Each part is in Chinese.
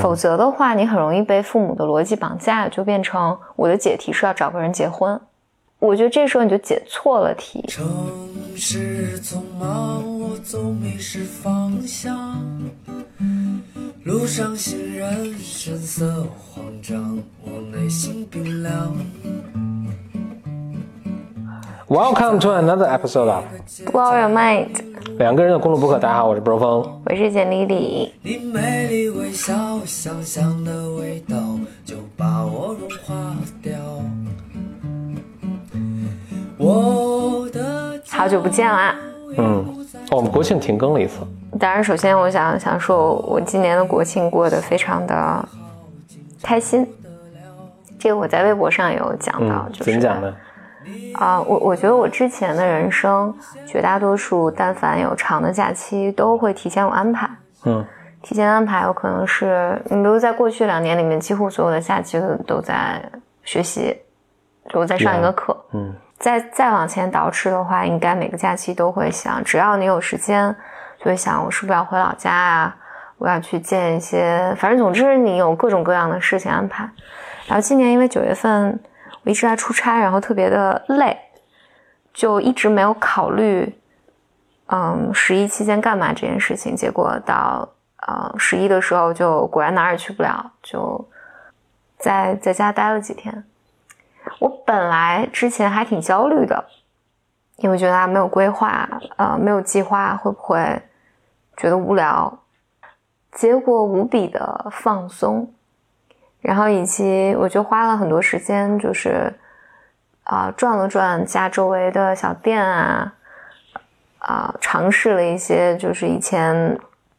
否则的话，你很容易被父母的逻辑绑架，就变成我的解题是要找个人结婚。我觉得这时候你就解错了题。城市匆忙，我总迷失方向。路上行人神色慌张，我内心冰凉。Welcome to another episode of Blow Your Mind。两个人的公路博客，大家好，我是波峰，我是简丽丽。好久不见啦！嗯，我们国庆停更了一次。当然，首先我想想说，我今年的国庆过得非常的开心。这个我在微博上有讲到，就是怎么讲的？啊，我我觉得我之前的人生，绝大多数但凡有长的假期，都会提前有安排。嗯，提前安排有可能是，你比如在过去两年里面，几乎所有的假期都在学习，我在上一个课。嗯，再再往前倒饬的话，应该每个假期都会想，只要你有时间，就会想我是不是要回老家啊？我要去见一些，反正总之你有各种各样的事情安排。然后今年因为九月份。我一直在出差，然后特别的累，就一直没有考虑，嗯，十一期间干嘛这件事情。结果到呃十一的时候，就果然哪也去不了，就在在家待了几天。我本来之前还挺焦虑的，因为觉得没有规划，呃，没有计划，会不会觉得无聊？结果无比的放松。然后以及我就花了很多时间，就是啊转了转家周围的小店啊，啊尝试了一些就是以前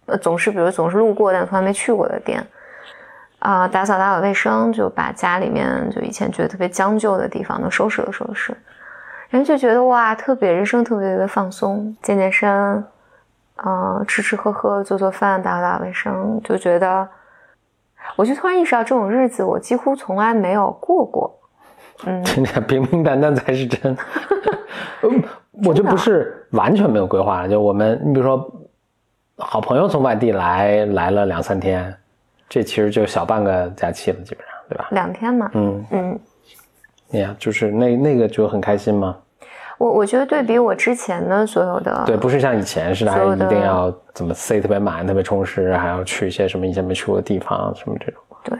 呃总是比如总是路过但从来没去过的店，啊打扫打扫卫生，就把家里面就以前觉得特别将就的地方都收拾了收拾，然后就觉得哇特别人生特别的放松，健健身，嗯吃吃喝喝做做饭打扫打扫卫生，就觉得。我就突然意识到，这种日子我几乎从来没有过过。嗯，听起来平平淡淡才是真。嗯，我就不是完全没有规划。就我们，你比如说，好朋友从外地来，来了两三天，这其实就小半个假期了，基本上，对吧？两天嘛。嗯嗯。呀，就是那那个就很开心吗？我我觉得对比我之前的所有的，对，不是像以前似的，还一定要怎么塞特别满、特别充实，还要去一些什么以前没去过的地方，什么这种。对，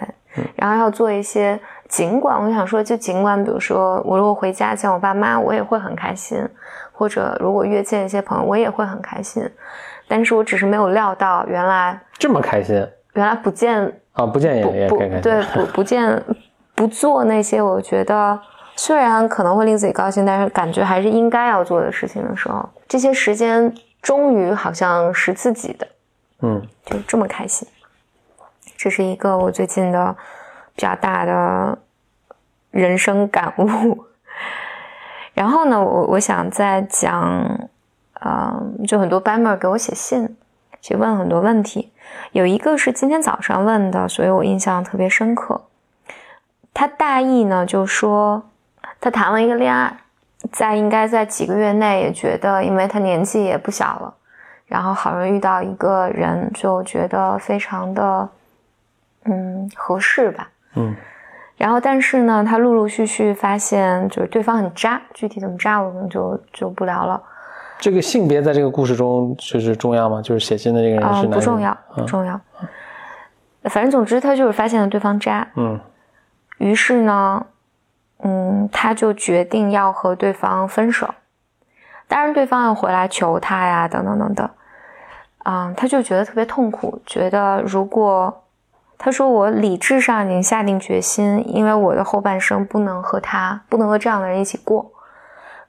然后要做一些，尽管我想说，就尽管比如说我如果回家见我爸妈，我也会很开心，或者如果约见一些朋友，我也会很开心，但是我只是没有料到原来这么开心，原来不见啊，不见也也开心，对，不不见不做那些，我觉得。虽然可能会令自己高兴，但是感觉还是应该要做的事情的时候，这些时间终于好像是自己的，嗯，就这么开心。这是一个我最近的比较大的人生感悟。然后呢，我我想再讲，嗯，就很多班妹给我写信，去问很多问题，有一个是今天早上问的，所以我印象特别深刻。他大意呢就说。他谈了一个恋爱，在应该在几个月内也觉得，因为他年纪也不小了，然后好容易遇到一个人，就觉得非常的，嗯，合适吧，嗯，然后但是呢，他陆陆续续发现，就是对方很渣，具体怎么渣，我们就就不聊了。这个性别在这个故事中就是重要吗？就是写信的这个人是男？不重要，不重要。反正总之，他就是发现了对方渣，嗯，于是呢。嗯，他就决定要和对方分手，当然对方要回来求他呀，等等等等。啊，他就觉得特别痛苦，觉得如果他说我理智上已经下定决心，因为我的后半生不能和他，不能和这样的人一起过，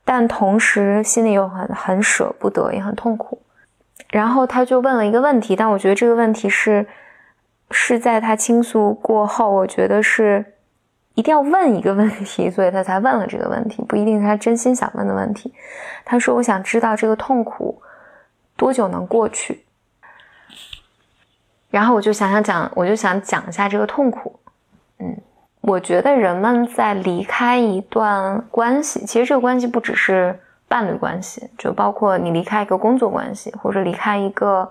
但同时心里又很很舍不得，也很痛苦。然后他就问了一个问题，但我觉得这个问题是是在他倾诉过后，我觉得是。一定要问一个问题，所以他才问了这个问题，不一定是他真心想问的问题。他说：“我想知道这个痛苦多久能过去。”然后我就想想讲，我就想讲一下这个痛苦。嗯，我觉得人们在离开一段关系，其实这个关系不只是伴侣关系，就包括你离开一个工作关系，或者离开一个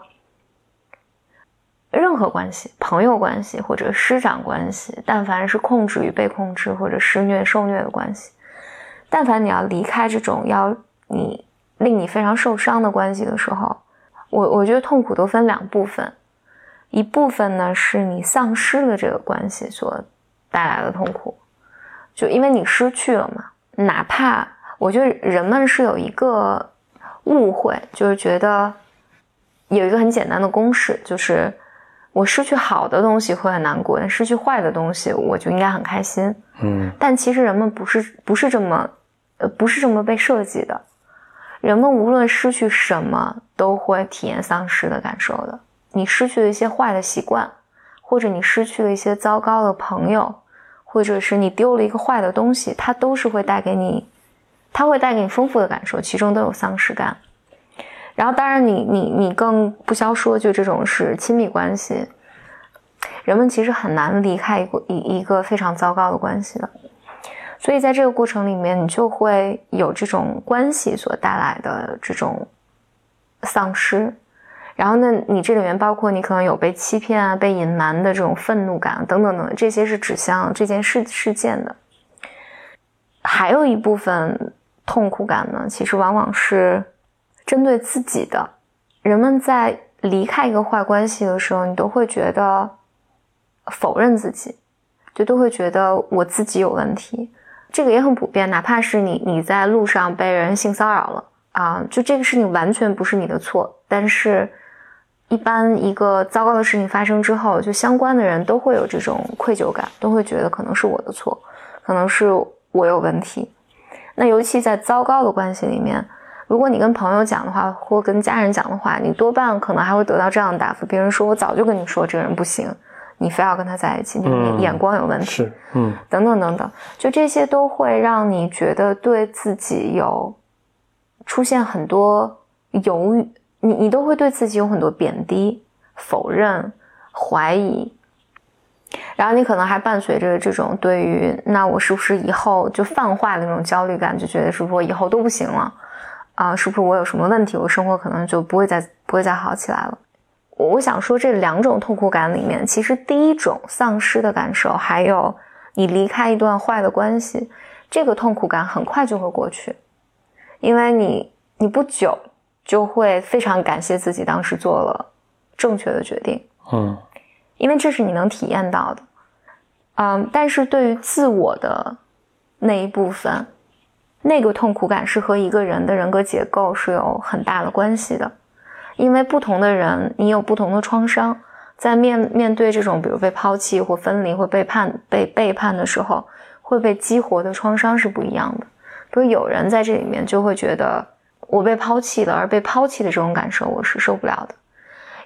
任何关系，朋友关系或者师长关系，但凡是控制与被控制或者施虐受虐的关系，但凡你要离开这种要你令你非常受伤的关系的时候，我我觉得痛苦都分两部分，一部分呢是你丧失了这个关系所带来的痛苦，就因为你失去了嘛，哪怕我觉得人们是有一个误会，就是觉得有一个很简单的公式，就是。我失去好的东西会很难过，但失去坏的东西我就应该很开心。嗯，但其实人们不是不是这么，呃，不是这么被设计的。人们无论失去什么，都会体验丧失的感受的。你失去了一些坏的习惯，或者你失去了一些糟糕的朋友，或者是你丢了一个坏的东西，它都是会带给你，它会带给你丰富的感受，其中都有丧失感。然后，当然，你你你更不消说，就这种是亲密关系，人们其实很难离开一个一一个非常糟糕的关系的，所以在这个过程里面，你就会有这种关系所带来的这种丧失。然后呢，你这里面包括你可能有被欺骗啊、被隐瞒的这种愤怒感等等等，这些是指向这件事事件的。还有一部分痛苦感呢，其实往往是。针对自己的，人们在离开一个坏关系的时候，你都会觉得否认自己，就都会觉得我自己有问题。这个也很普遍，哪怕是你你在路上被人性骚扰了啊，就这个事情完全不是你的错。但是，一般一个糟糕的事情发生之后，就相关的人都会有这种愧疚感，都会觉得可能是我的错，可能是我有问题。那尤其在糟糕的关系里面。如果你跟朋友讲的话，或跟家人讲的话，你多半可能还会得到这样的答复：别人说我早就跟你说这个人不行，你非要跟他在一起，你眼光有问题，是，嗯，等等等等，就这些都会让你觉得对自己有出现很多犹豫，你你都会对自己有很多贬低、否认、怀疑，然后你可能还伴随着这种对于那我是不是以后就泛化的那种焦虑感，就觉得是不是我以后都不行了。啊，是不是我有什么问题？我生活可能就不会再不会再好起来了。我想说，这两种痛苦感里面，其实第一种丧失的感受，还有你离开一段坏的关系，这个痛苦感很快就会过去，因为你你不久就会非常感谢自己当时做了正确的决定。嗯，因为这是你能体验到的。嗯，但是对于自我的那一部分。那个痛苦感是和一个人的人格结构是有很大的关系的，因为不同的人，你有不同的创伤，在面面对这种比如被抛弃或分离或背叛被背叛的时候，会被激活的创伤是不一样的。比如有人在这里面就会觉得我被抛弃了，而被抛弃的这种感受我是受不了的。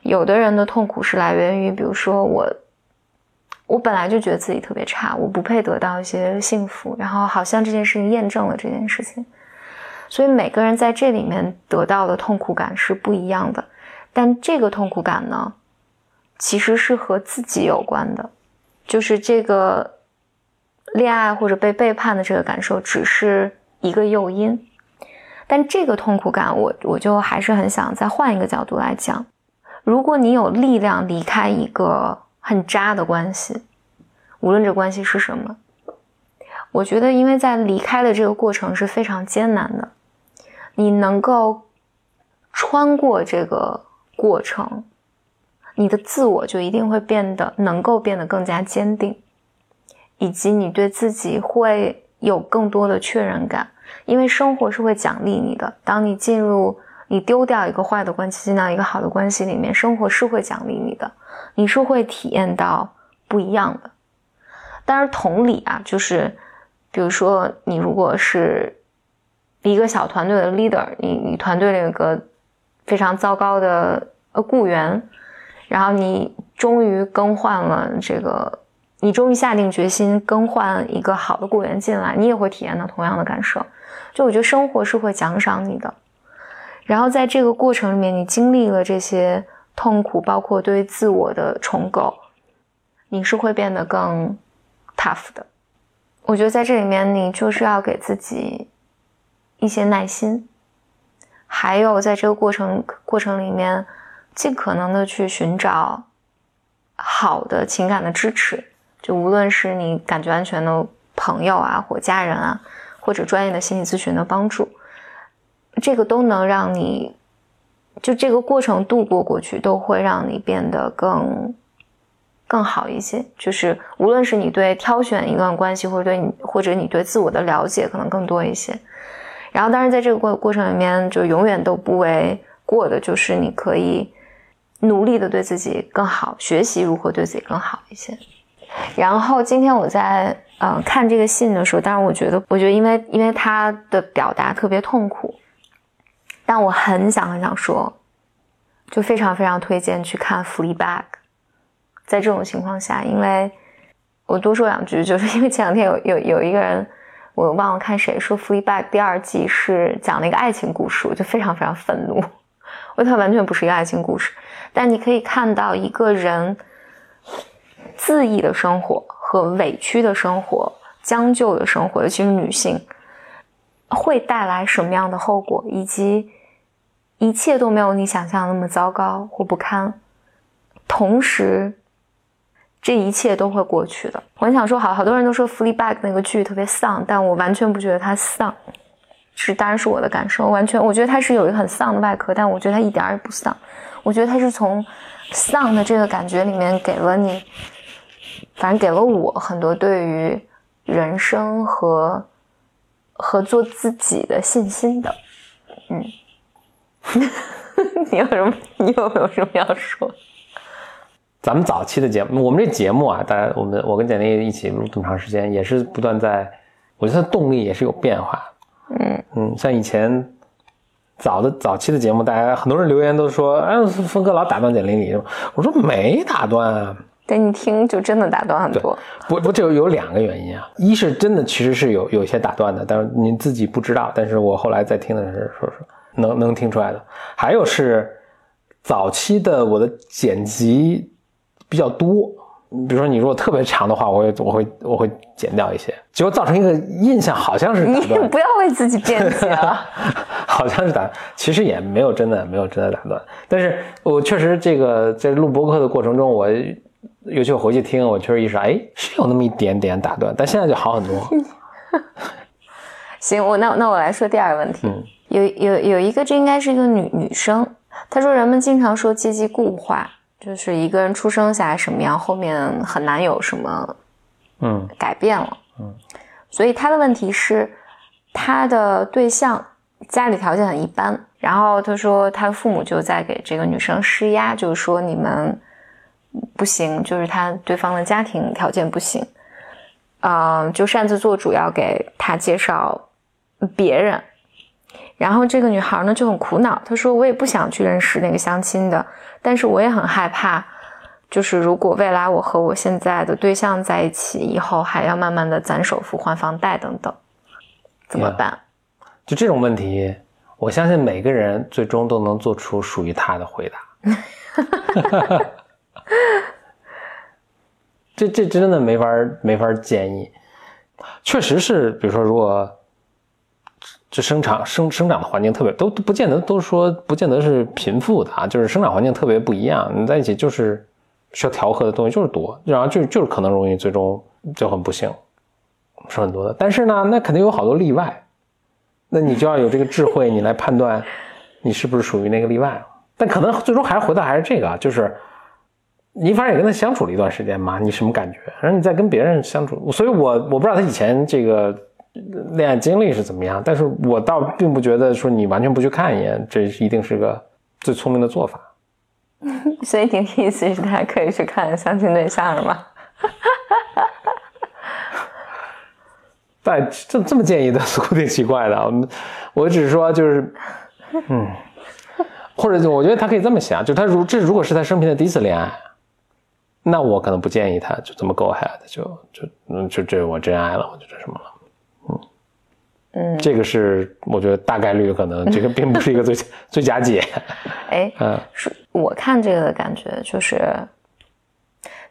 有的人的痛苦是来源于，比如说我。我本来就觉得自己特别差，我不配得到一些幸福，然后好像这件事情验证了这件事情，所以每个人在这里面得到的痛苦感是不一样的，但这个痛苦感呢，其实是和自己有关的，就是这个恋爱或者被背叛的这个感受只是一个诱因，但这个痛苦感，我我就还是很想再换一个角度来讲，如果你有力量离开一个。很渣的关系，无论这关系是什么，我觉得，因为在离开的这个过程是非常艰难的，你能够穿过这个过程，你的自我就一定会变得能够变得更加坚定，以及你对自己会有更多的确认感，因为生活是会奖励你的。当你进入你丢掉一个坏的关系，进到一个好的关系里面，生活是会奖励你的。你是会体验到不一样的，但是同理啊，就是比如说你如果是一个小团队的 leader，你你团队里有个非常糟糕的呃雇员，然后你终于更换了这个，你终于下定决心更换一个好的雇员进来，你也会体验到同样的感受。就我觉得生活是会奖赏你的，然后在这个过程里面，你经历了这些。痛苦包括对自我的重构，你是会变得更 tough 的。我觉得在这里面，你就是要给自己一些耐心，还有在这个过程过程里面，尽可能的去寻找好的情感的支持，就无论是你感觉安全的朋友啊，或家人啊，或者专业的心理咨询的帮助，这个都能让你，就这个过程度过过去，都会让你变得更更好一些。就是无论是你对挑选一段关系，或者对你，或者你对自我的了解可能更多一些。然后，当然在这个过过程里面，就永远都不为过的，就是你可以。努力的对自己更好，学习如何对自己更好一些。然后今天我在呃看这个信的时候，当然我觉得，我觉得因为因为他的表达特别痛苦，但我很想很想说，就非常非常推荐去看《f l e e Bag》。在这种情况下，因为我多说两句，就是因为前两天有有有一个人，我忘了看谁说《f l e e Bag》第二季是讲了一个爱情故事，我就非常非常愤怒，我觉得它完全不是一个爱情故事。但你可以看到一个人恣意的生活和委屈的生活、将就的生活，尤其是女性，会带来什么样的后果，以及一切都没有你想象那么糟糕或不堪。同时，这一切都会过去的。我很想说，好，好多人都说《freeback》那个剧特别丧，但我完全不觉得它丧，是当然是我的感受，完全我觉得它是有一个很丧的外壳，但我觉得它一点也不丧。我觉得它是从丧的这个感觉里面给了你，反正给了我很多对于人生和和做自己的信心的。嗯，你有什么？你有没有什么要说？咱们早期的节目，我们这节目啊，大家我们我跟简历一起录这么长时间，也是不断在，我觉得动力也是有变化。嗯嗯，像以前。早的早期的节目，大家很多人留言都说：“哎，峰哥老打断简历里。”我说：“没打断啊。”但你听就真的打断很多。不不，这有两个原因啊。一是真的其实是有有一些打断的，但是你自己不知道。但是我后来在听的时候说说能能听出来的。还有是早期的我的剪辑比较多。比如说，你如果特别长的话，我会我会我会剪掉一些，结果造成一个印象，好像是 你不要为自己辩解了，好像是打，其实也没有真的没有真的打断，但是我确实这个在录播客的过程中，我尤其我回去听，我确实意识到，哎，是有那么一点点打断，但现在就好很多。行，我那那我来说第二个问题，有有有一个，这应该是一个女女生，她说人们经常说阶级固化。就是一个人出生下来什么样，后面很难有什么，嗯，改变了，嗯，所以他的问题是，他的对象家里条件很一般，然后他说他父母就在给这个女生施压，就是说你们不行，就是他对方的家庭条件不行，嗯，就擅自做主要给他介绍别人。然后这个女孩呢就很苦恼，她说：“我也不想去认识那个相亲的，但是我也很害怕，就是如果未来我和我现在的对象在一起以后，还要慢慢的攒首付、还房贷等等，怎么办？”就这种问题，我相信每个人最终都能做出属于他的回答。这这真的没法没法建议，确实是，比如说如果。这生长生生长的环境特别都不见得都说不见得是贫富的啊，就是生长环境特别不一样，你在一起就是需要调和的东西就是多，然后就就是可能容易最终就很不幸，是很多的。但是呢，那肯定有好多例外，那你就要有这个智慧，你来判断你是不是属于那个例外。但可能最终还是回到还是这个，就是你反正也跟他相处了一段时间嘛，你什么感觉？然后你再跟别人相处，所以我我不知道他以前这个。恋爱经历是怎么样？但是我倒并不觉得说你完全不去看一眼，这一定是个最聪明的做法。所以你的意思是，大家可以去看相亲对象了吗？但这这么建议的，似乎挺奇怪的。我们我只是说，就是嗯，或者我觉得他可以这么想，就他如这如果是他生平的第一次恋爱，那我可能不建议他就这么 go ahead，就就嗯就这我真爱了，我就这什么了。嗯，这个是我觉得大概率可能这个并不是一个最 最佳解。哎，嗯，是我看这个的感觉就是，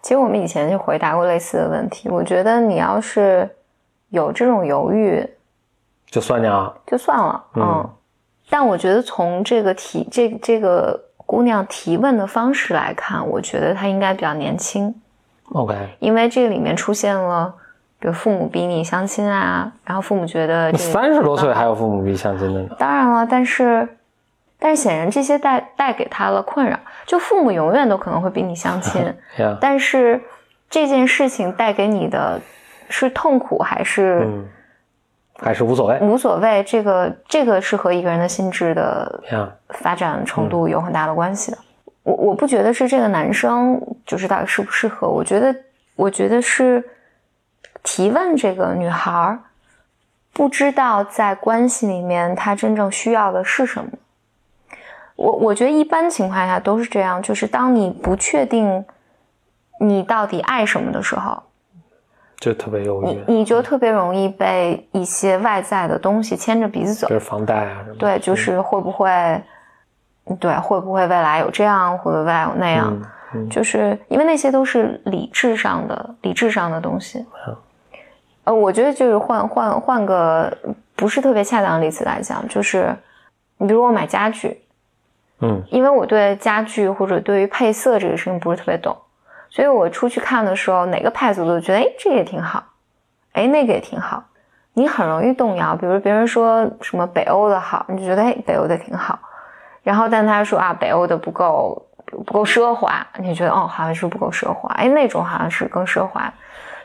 其实我们以前就回答过类似的问题。我觉得你要是有这种犹豫，就算了，就算了。嗯，但我觉得从这个体这这个姑娘提问的方式来看，我觉得她应该比较年轻。OK，因为这里面出现了，比如父母逼你相亲啊，然后父母觉得三十多岁还有父母逼相亲的呢。当然了，但是，但是显然这些带带给他了困扰。就父母永远都可能会逼你相亲，但是这件事情带给你的是痛苦还是还是无所谓？无所谓，这个这个是和一个人的心智的发展程度有很大的关系的。我我不觉得是这个男生就是到底适不适合，我觉得我觉得是提问这个女孩不知道在关系里面她真正需要的是什么。我我觉得一般情况下都是这样，就是当你不确定你到底爱什么的时候，就特别犹豫，你你就特别容易被一些外在的东西牵着鼻子走，就是房贷啊什么。对，就是会不会。对，会不会未来有这样，会不会未来有那样？就是因为那些都是理智上的、理智上的东西。呃，我觉得就是换换换个不是特别恰当的例子来讲，就是你比如我买家具，嗯，因为我对家具或者对于配色这个事情不是特别懂，所以我出去看的时候，哪个牌子都觉得，哎，这个也挺好，哎，那个也挺好。你很容易动摇，比如别人说什么北欧的好，你就觉得，哎，北欧的挺好。然后，但他说啊，北欧的不够不够奢华，你觉得哦，好像是不够奢华，哎，那种好像是更奢华。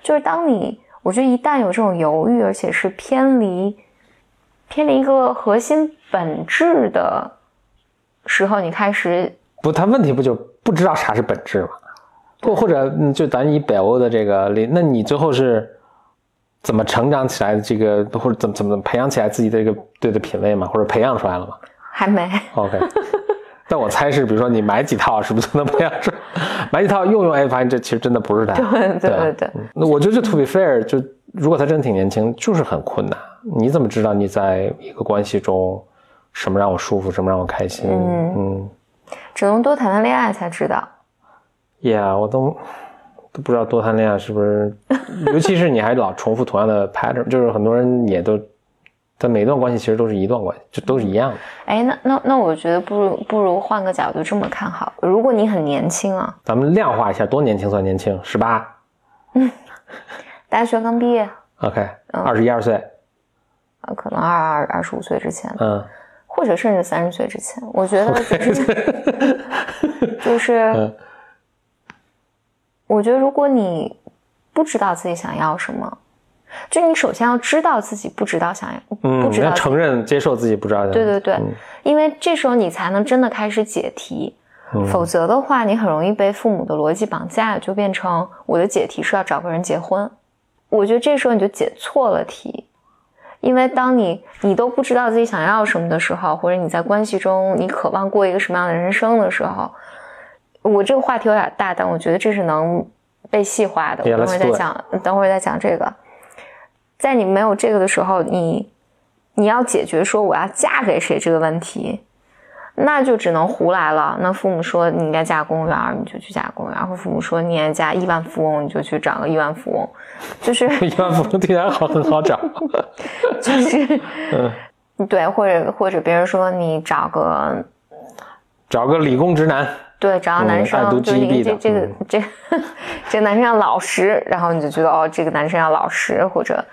就是当你，我觉得一旦有这种犹豫，而且是偏离偏离一个核心本质的时候，你开始不，他问题不就不知道啥是本质吗？或或者就咱以北欧的这个例，那你最后是怎么成长起来的？这个或者怎么怎么培养起来自己的一个对的品味嘛？或者培养出来了吗？还没 OK，但我猜是，比如说你买几套，是不是就能培养出？买几套用用，哎，发现这其实真的不是他。对对对对。那我觉得这 to be fair，就如果他真的挺年轻，就是很困难。你怎么知道你在一个关系中，什么让我舒服，什么让我开心？嗯嗯，只能多谈谈恋爱才知道。Yeah，我都都不知道多谈恋爱是不是，尤其是你还老重复同样的 pattern，就是很多人也都。但每段关系其实都是一段关系，就都是一样的。哎，那那那，我觉得不如不如换个角度这么看好。如果你很年轻啊，咱们量化一下，多年轻算年轻？十八，嗯，大学刚毕业。OK，二十一二岁，啊，可能二二二十五岁之前，嗯，或者甚至三十岁之前，我觉得就是，我觉得如果你不知道自己想要什么。就你首先要知道自己不知道想要，不知道承认接受自己不知道。对对对，因为这时候你才能真的开始解题，否则的话，你很容易被父母的逻辑绑架，就变成我的解题是要找个人结婚。我觉得这时候你就解错了题，因为当你你都不知道自己想要什么的时候，或者你在关系中你渴望过一个什么样的人生的时候，我这个话题有点大，但我觉得这是能被细化的。等会儿再讲，等会儿再讲这个。在你没有这个的时候，你你要解决说我要嫁给谁这个问题，那就只能胡来了。那父母说你应该嫁公务员，你就去嫁公务员；或父母说你应该嫁亿万富翁，你就去找个亿万富翁。就是 亿万富翁听起来好很好找，就是嗯，对，或者或者别人说你找个找个理工直男。对，找到男生就是你这这个这这个男生要老实，然后你就觉得哦，这个男生要老实，或者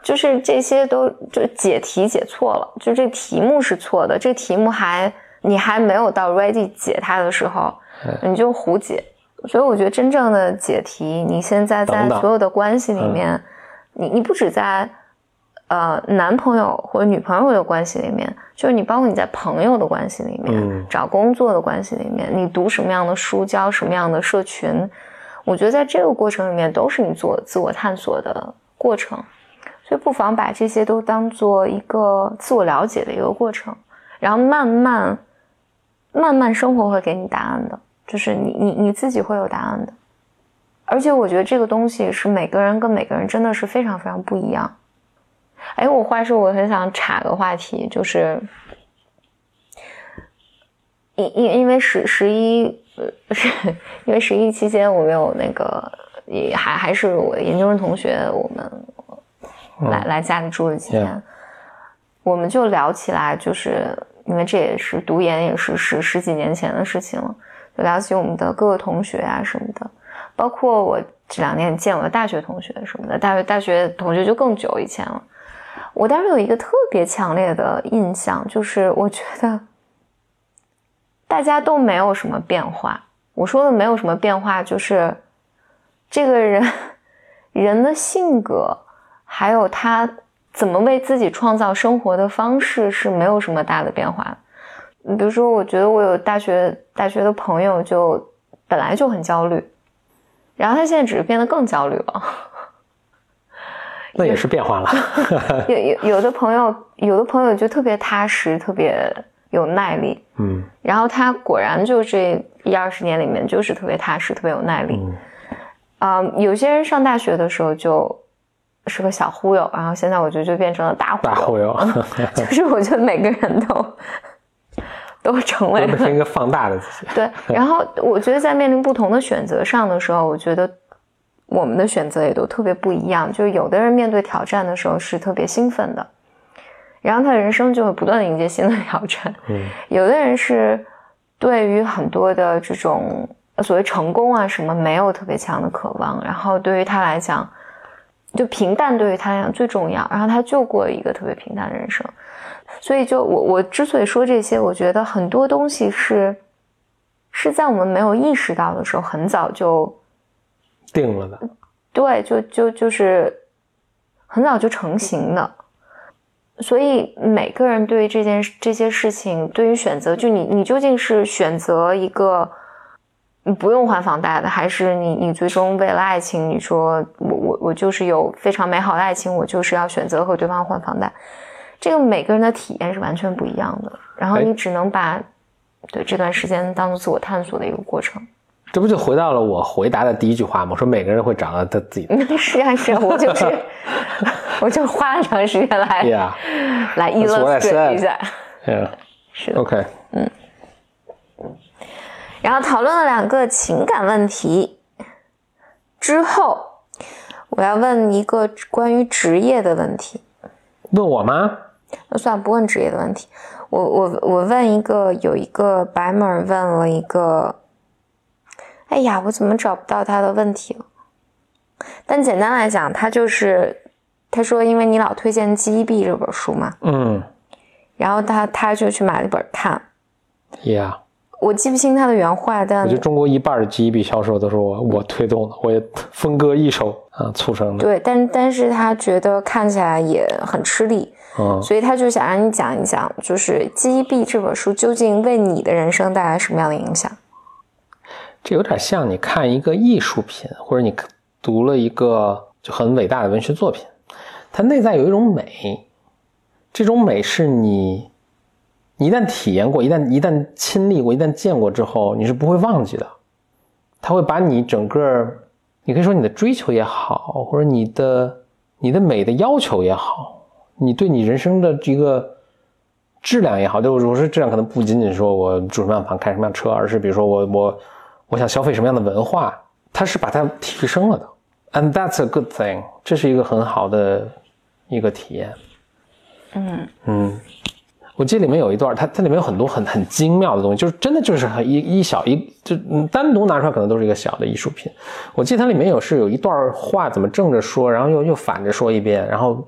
就是这些都就解题解错了，就这题目是错的，这题目还你还没有到 ready 解它的时候，你就胡解。所以我觉得真正的解题，你现在在所有的关系里面，你你不止在。呃，男朋友或者女朋友的关系里面，就是你包括你在朋友的关系里面，找工作的关系里面，你读什么样的书，交什么样的社群，我觉得在这个过程里面都是你做自我探索的过程，所以不妨把这些都当做一个自我了解的一个过程，然后慢慢慢慢生活会给你答案的，就是你你你自己会有答案的，而且我觉得这个东西是每个人跟每个人真的是非常非常不一样。哎，我话说，我很想插个话题，就是，因因因为十十一，呃，是因为十一期间我们有那个，也还还是我的研究生同学，我们来来家里住了几天，我们就聊起来，就是因为这也是读研也是十十几年前的事情了，就聊起我们的各个同学啊什么的，包括我这两年见我的大学同学什么的，大学大学同学就更久以前了。我当时有一个特别强烈的印象，就是我觉得大家都没有什么变化。我说的没有什么变化，就是这个人人的性格，还有他怎么为自己创造生活的方式是没有什么大的变化。你比如说，我觉得我有大学大学的朋友，就本来就很焦虑，然后他现在只是变得更焦虑了。那也是变化了。有有有的朋友，有的朋友就特别踏实，特别有耐力。嗯，然后他果然就这一二十年里面就是特别踏实，特别有耐力。啊，有些人上大学的时候就是个小忽悠，然后现在我觉得就变成了大忽悠。大忽悠，就是我觉得每个人都都成为了一个放大的自己。对，然后我觉得在面临不同的选择上的时候，我觉得。我们的选择也都特别不一样，就是有的人面对挑战的时候是特别兴奋的，然后他的人生就会不断的迎接新的挑战。嗯，有的人是对于很多的这种所谓成功啊什么没有特别强的渴望，然后对于他来讲，就平淡对于他来讲最重要，然后他就过一个特别平淡的人生。所以就我我之所以说这些，我觉得很多东西是是在我们没有意识到的时候，很早就。定了的，对，就就就是很早就成型的，所以每个人对于这件这些事情，对于选择，就你你究竟是选择一个你不用还房贷的，还是你你最终为了爱情，你说我我我就是有非常美好的爱情，我就是要选择和对方还房贷，这个每个人的体验是完全不一样的，然后你只能把对这段时间当做自我探索的一个过程。这不就回到了我回答的第一句话吗？我说每个人会找到他自己的。是啊是啊，我就是，我就花了长时间来来 illustrate 一下。Yeah，是的。OK，嗯。然后讨论了两个情感问题之后，我要问一个关于职业的问题。问我吗？那算了，不问职业的问题。我我我问一个，有一个白门问了一个。哎呀，我怎么找不到他的问题了？但简单来讲，他就是他说，因为你老推荐《记忆币》这本书嘛，嗯，然后他他就去买了一本看。Yeah，我记不清他的原话，但我觉得中国一半的《记忆币》销售都是我我推动的，我也分割一手啊促成的。对，但但是他觉得看起来也很吃力，嗯，所以他就想让你讲一讲，就是《记忆币》这本书究竟为你的人生带来什么样的影响。这有点像你看一个艺术品，或者你读了一个就很伟大的文学作品，它内在有一种美，这种美是你你一旦体验过、一旦一旦亲历过、一旦见过之后，你是不会忘记的。它会把你整个，你可以说你的追求也好，或者你的你的美的要求也好，你对你人生的这个质量也好，就我说质量可能不仅仅说我住什么样房、开什么样车，而是比如说我我。我想消费什么样的文化，它是把它提升了的，and that's a good thing，这是一个很好的一个体验。嗯嗯，我记得里面有一段，它它里面有很多很很精妙的东西，就是真的就是很一一小一就单独拿出来可能都是一个小的艺术品。我记得它里面有是有一段话怎么正着说，然后又又反着说一遍，然后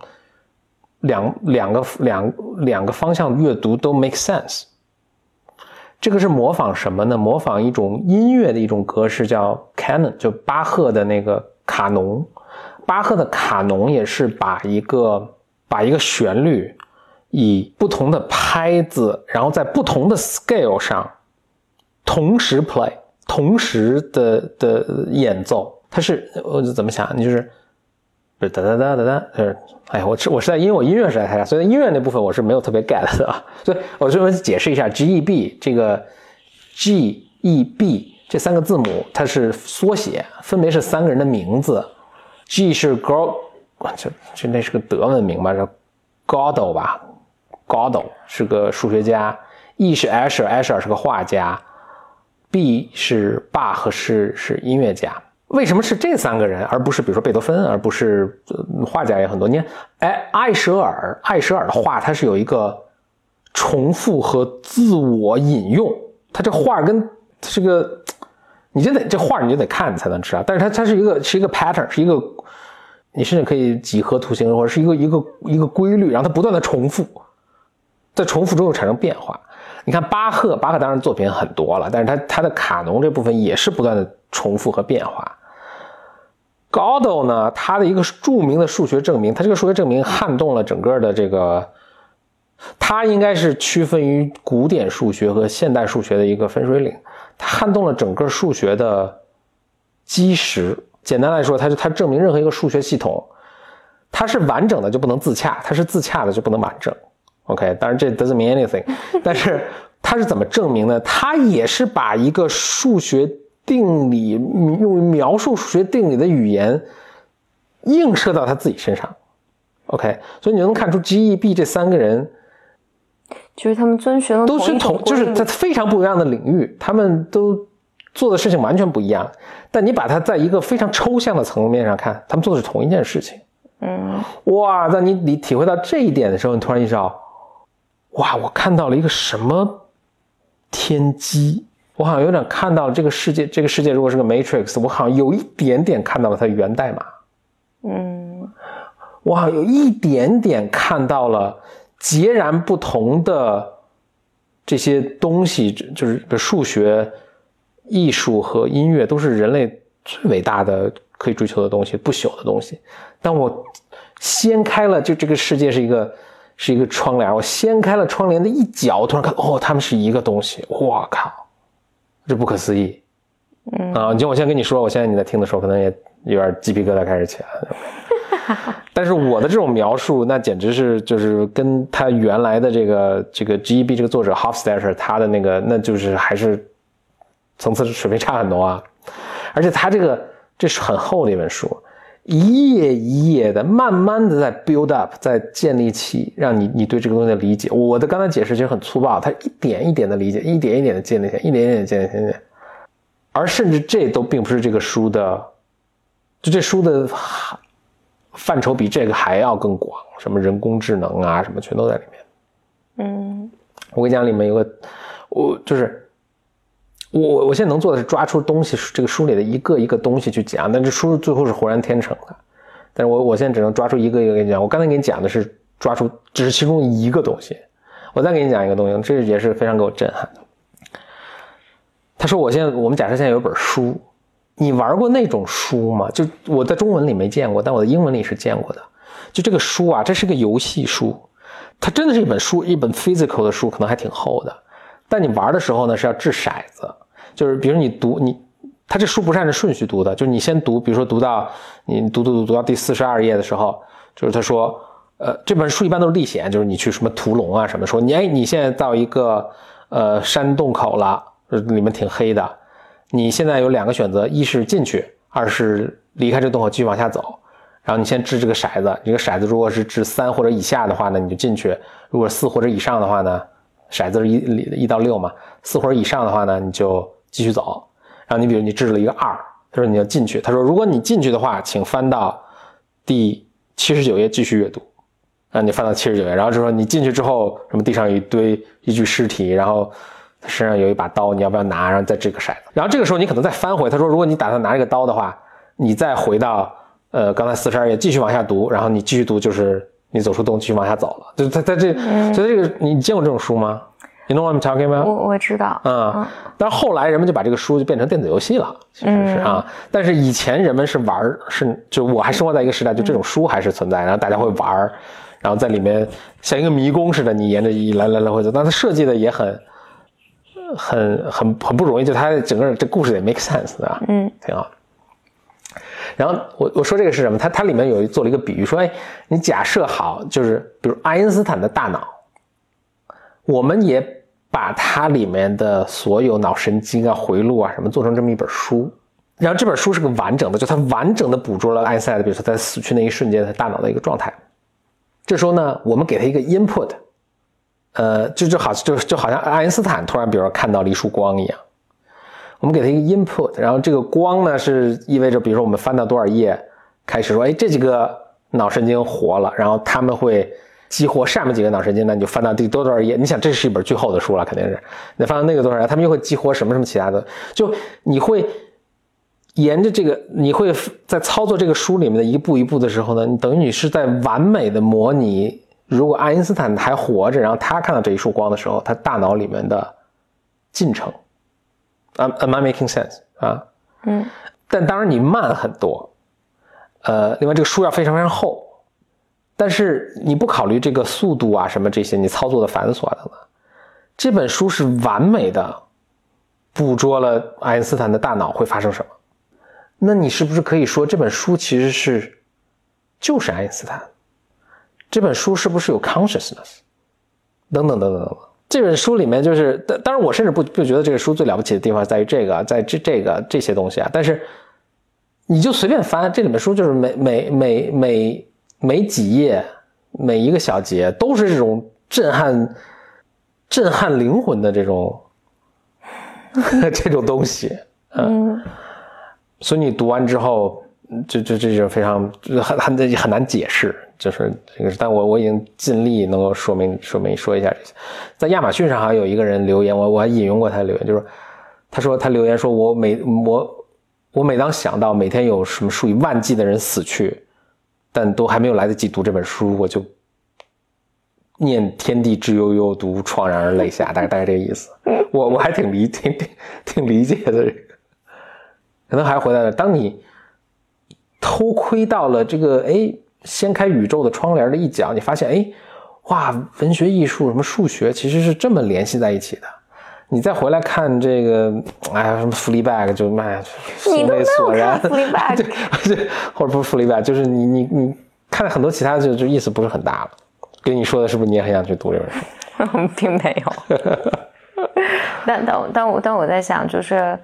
两两个两两个方向阅读都 make sense。这个是模仿什么呢？模仿一种音乐的一种格式，叫 canon，就巴赫的那个卡农。巴赫的卡农也是把一个把一个旋律以不同的拍子，然后在不同的 scale 上同时 play，同时的的演奏。它是我怎么想？你就是不是哒哒哒哒哒？就是哎呀，我是我是在因为我音乐是在太差，所以音乐那部分我是没有特别 get 的啊。所以我这边解释一下，G E B 这个 G E B 这三个字母它是缩写，分别是三个人的名字。G 是 Gro，这这那是个德文名吧，叫 Godel 吧，Godel 是个数学家。E 是 Asher，Asher 是个画家。B 是 Bach 是是音乐家。为什么是这三个人，而不是比如说贝多芬，而不是画家也很多？你看，哎，艾舍尔，艾舍尔的画它是有一个重复和自我引用。它这画跟这个，你就得这画你就得看才能知道。但是它它是一个是一个 pattern，是一个你甚至可以几何图形或者是一个一个一个规律，然后它不断的重复，在重复中又产生变化。你看巴赫，巴赫当然作品很多了，但是他他的卡农这部分也是不断的重复和变化。Godel 呢，他的一个著名的数学证明，他这个数学证明撼动了整个的这个，他应该是区分于古典数学和现代数学的一个分水岭，他撼动了整个数学的基石。简单来说，他就他证明任何一个数学系统，它是完整的就不能自洽，它是自洽的就不能完整。OK，当然这 doesn't mean anything，但是他是怎么证明呢？他也是把一个数学。定理用描述数学定理的语言映射到他自己身上，OK，所以你能看出 G、E、B 这三个人，就是他们遵循了都是同，就是在非常不一样的领域，他们都做的事情完全不一样。但你把它在一个非常抽象的层面上看，他们做的是同一件事情。嗯，哇，当你你体会到这一点的时候，你突然意识到，哇，我看到了一个什么天机。我好像有点看到了这个世界，这个世界如果是个 matrix，我好像有一点点看到了它的源代码。嗯，我好像有一点点看到了截然不同的这些东西，就是数学、艺术和音乐都是人类最伟大的可以追求的东西，不朽的东西。但我掀开了，就这个世界是一个是一个窗帘，我掀开了窗帘的一角，突然看，哦，他们是一个东西，我靠！这不可思议，嗯啊，就我先跟你说，我现在你在听的时候，可能也有点鸡皮疙瘩开始起来了。但是我的这种描述，那简直是就是跟他原来的这个这个 G E B 这个作者 Hofstadter 他的那个，那就是还是层次水平差很多啊。而且他这个这是很厚的一本书。一页一页的，慢慢的在 build up，在建立起让你你对这个东西的理解。我的刚才解释其实很粗暴，它一点一点的理解，一点一点的建立起来，一点一点建立起来。而甚至这都并不是这个书的，就这书的范畴比这个还要更广，什么人工智能啊，什么全都在里面。嗯，我跟你讲，里面有个，我就是。我我我现在能做的是抓出东西，这个书里的一个一个东西去讲，但这书最后是浑然天成的。但是我我现在只能抓出一个一个给你讲。我刚才给你讲的是抓出只是其中一个东西，我再给你讲一个东西，这也是非常给我震撼的。他说：“我现在我们假设现在有本书，你玩过那种书吗？就我在中文里没见过，但我的英文里是见过的。就这个书啊，这是个游戏书，它真的是一本书，一本 physical 的书，可能还挺厚的。但你玩的时候呢，是要掷骰子。”就是比如你读你，他这书不是按照顺序读的，就是你先读，比如说读到你读读读读到第四十二页的时候，就是他说，呃，这本书一般都是历险，就是你去什么屠龙啊什么，说你哎你现在到一个呃山洞口了，里面挺黑的，你现在有两个选择，一是进去，二是离开这洞口继续往下走，然后你先掷这个骰子，这个骰子如果是掷三或者以下的话呢，你就进去；如果四或者以上的话呢，骰子是一一到六嘛，四或者以上的话呢，你就。继续走，然后你比如你掷了一个二，他说你要进去，他说如果你进去的话，请翻到第七十九页继续阅读，啊，你翻到七十九页，然后就说你进去之后，什么地上一堆一具尸体，然后身上有一把刀，你要不要拿？然后再掷个骰子，然后这个时候你可能再翻回，他说如果你打算拿这个刀的话，你再回到呃刚才四十二页继续往下读，然后你继续读就是你走出洞继续往下走了，就他他这，所以这个你见过这种书吗？你懂我们 talking 吗？我我知道，嗯，但是后来人们就把这个书就变成电子游戏了，其实是啊。但是以前人们是玩，是就我还生活在一个时代，就这种书还是存在，然后大家会玩，然后在里面像一个迷宫似的，你沿着一来来来回走。但它设计的也很很很很不容易，就它整个这故事也 make sense 的，嗯，挺好。然后我我说这个是什么？它它里面有做了一个比喻，说哎，你假设好，就是比如爱因斯坦的大脑，我们也。把它里面的所有脑神经啊、回路啊什么做成这么一本书，然后这本书是个完整的，就它完整的捕捉了爱因斯坦的，比如说在死去那一瞬间他大脑的一个状态。这时候呢，我们给他一个 input，呃，就就好就就好像爱因斯坦突然比如说看到了一束光一样，我们给它一个 input，然后这个光呢是意味着，比如说我们翻到多少页开始说，哎，这几个脑神经活了，然后他们会激活上面几个脑神经，那你就翻到第多少页。你想，这是一本巨厚的书了，肯定是。你翻到那个多少页，他们又会激活什么什么其他的，就你会沿着这个，你会在操作这个书里面的一步一步的时候呢，等于你是在完美的模拟，如果爱因斯坦还活着，然后他看到这一束光的时候，他大脑里面的进程。Am Am I making sense？啊，嗯，但当然你慢很多。呃，另外这个书要非常非常厚。但是你不考虑这个速度啊，什么这些，你操作的繁琐等等，这本书是完美的捕捉了爱因斯坦的大脑会发生什么。那你是不是可以说这本书其实是就是爱因斯坦？这本书是不是有 consciousness？等等等等等等。这本书里面就是，当然我甚至不不觉得这个书最了不起的地方在于这个，在这这个这些东西啊。但是你就随便翻，这里面书就是每每每每。每几页，每一个小节都是这种震撼、震撼灵魂的这种 这种东西，嗯，所以你读完之后，就就这就非常很很很难解释，就是这个。但我我已经尽力能够说明说明说一下这些。在亚马逊上还有一个人留言，我我还引用过他的留言，就是他说他留言说，我每我我每当想到每天有什么数以万计的人死去。但都还没有来得及读这本书，我就念“天地之悠悠，独怆然而泪下”，大概大概这个意思。我我还挺理挺挺挺理解的。可能还回来了。当你偷窥到了这个哎，掀开宇宙的窗帘的一角，你发现哎，哇，文学艺术什么数学其实是这么联系在一起的。你再回来看这个，哎呀，什么 f l e b a g 就卖，心泪索然。f l e b a g 对，或者不是 f l e b a g 就是你你你看了很多其他的，就就意思不是很大了。跟你说的是不是你也很想去读这本书？并没有。但但但我但我在想，就是，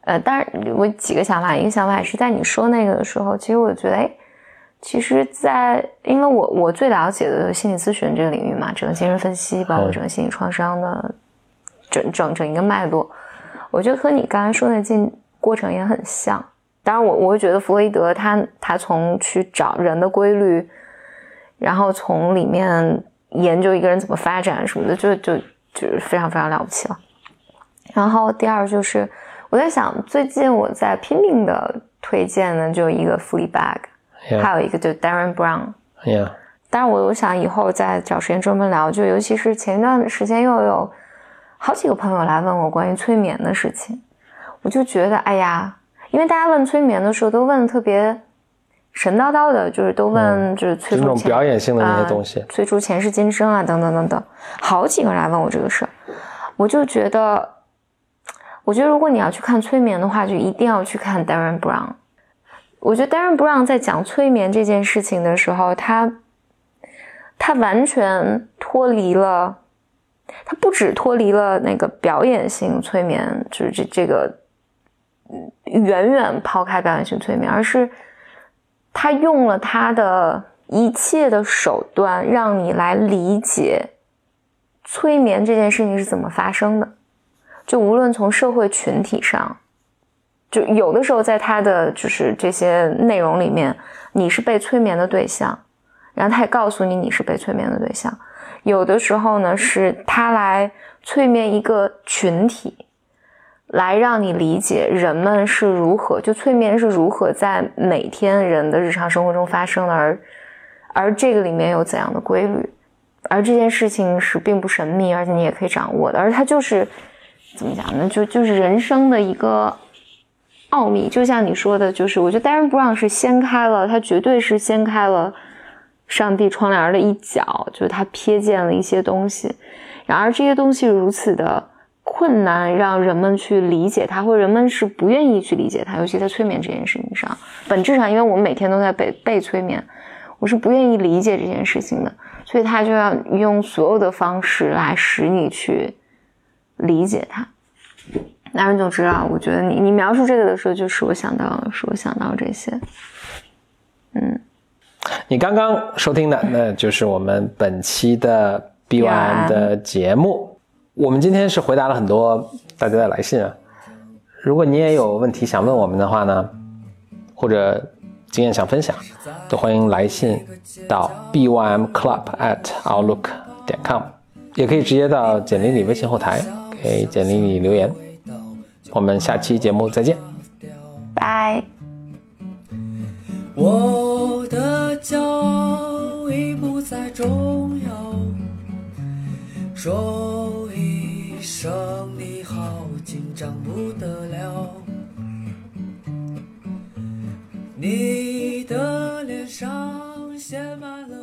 呃，当然我几个想法，一个想法是在你说那个的时候，其实我觉得，哎，其实，在因为我我最了解的心理咨询这个领域嘛，整个精神分析，包括整个心理创伤的。整整整一个脉络，我觉得和你刚才说的进过程也很像。当然，我我会觉得弗洛伊德他他从去找人的规律，然后从里面研究一个人怎么发展什么的，就就就是非常非常了不起了。然后第二就是，我在想，最近我在拼命的推荐的就一个 f e e 还有一个就 Darren Brown。Yeah。当然，我我想以后再找时间专门聊，就尤其是前一段时间又有。好几个朋友来问我关于催眠的事情，我就觉得，哎呀，因为大家问催眠的时候都问的特别神叨叨的，就是都问就是催出表演性的那些东西，催出前世今生啊，等等等等。好几个人来问我这个事儿，我就觉得，我觉得如果你要去看催眠的话，就一定要去看 Darren Brown。我觉得 Darren Brown 在讲催眠这件事情的时候，他他完全脱离了。他不止脱离了那个表演性催眠，就是这这个，远远抛开表演性催眠，而是他用了他的一切的手段，让你来理解催眠这件事情是怎么发生的。就无论从社会群体上，就有的时候在他的就是这些内容里面，你是被催眠的对象，然后他也告诉你你是被催眠的对象。有的时候呢，是他来催眠一个群体，来让你理解人们是如何，就催眠是如何在每天人的日常生活中发生的，而而这个里面有怎样的规律，而这件事情是并不神秘，而且你也可以掌握的，而它就是怎么讲呢？就就是人生的一个奥秘，就像你说的，就是我觉得 Darren Brown 是掀开了，他绝对是掀开了。上帝窗帘的一角，就是他瞥见了一些东西，然而这些东西如此的困难，让人们去理解它，或人们是不愿意去理解它，尤其在催眠这件事情上，本质上，因为我每天都在被被催眠，我是不愿意理解这件事情的，所以他就要用所有的方式来使你去理解它。男人就知道，我觉得你你描述这个的时候，就是我想到，是我想到这些，嗯。你刚刚收听的，那就是我们本期的 BYM 的节目。我们今天是回答了很多大家的来信啊。如果你也有问题想问我们的话呢，或者经验想分享，都欢迎来信到 b y m club at outlook 点 com，也可以直接到简历里微信后台给简历里留言。我们下期节目再见，拜。我的骄傲已不再重要，说一声你好，紧张不得了。你的脸上写满了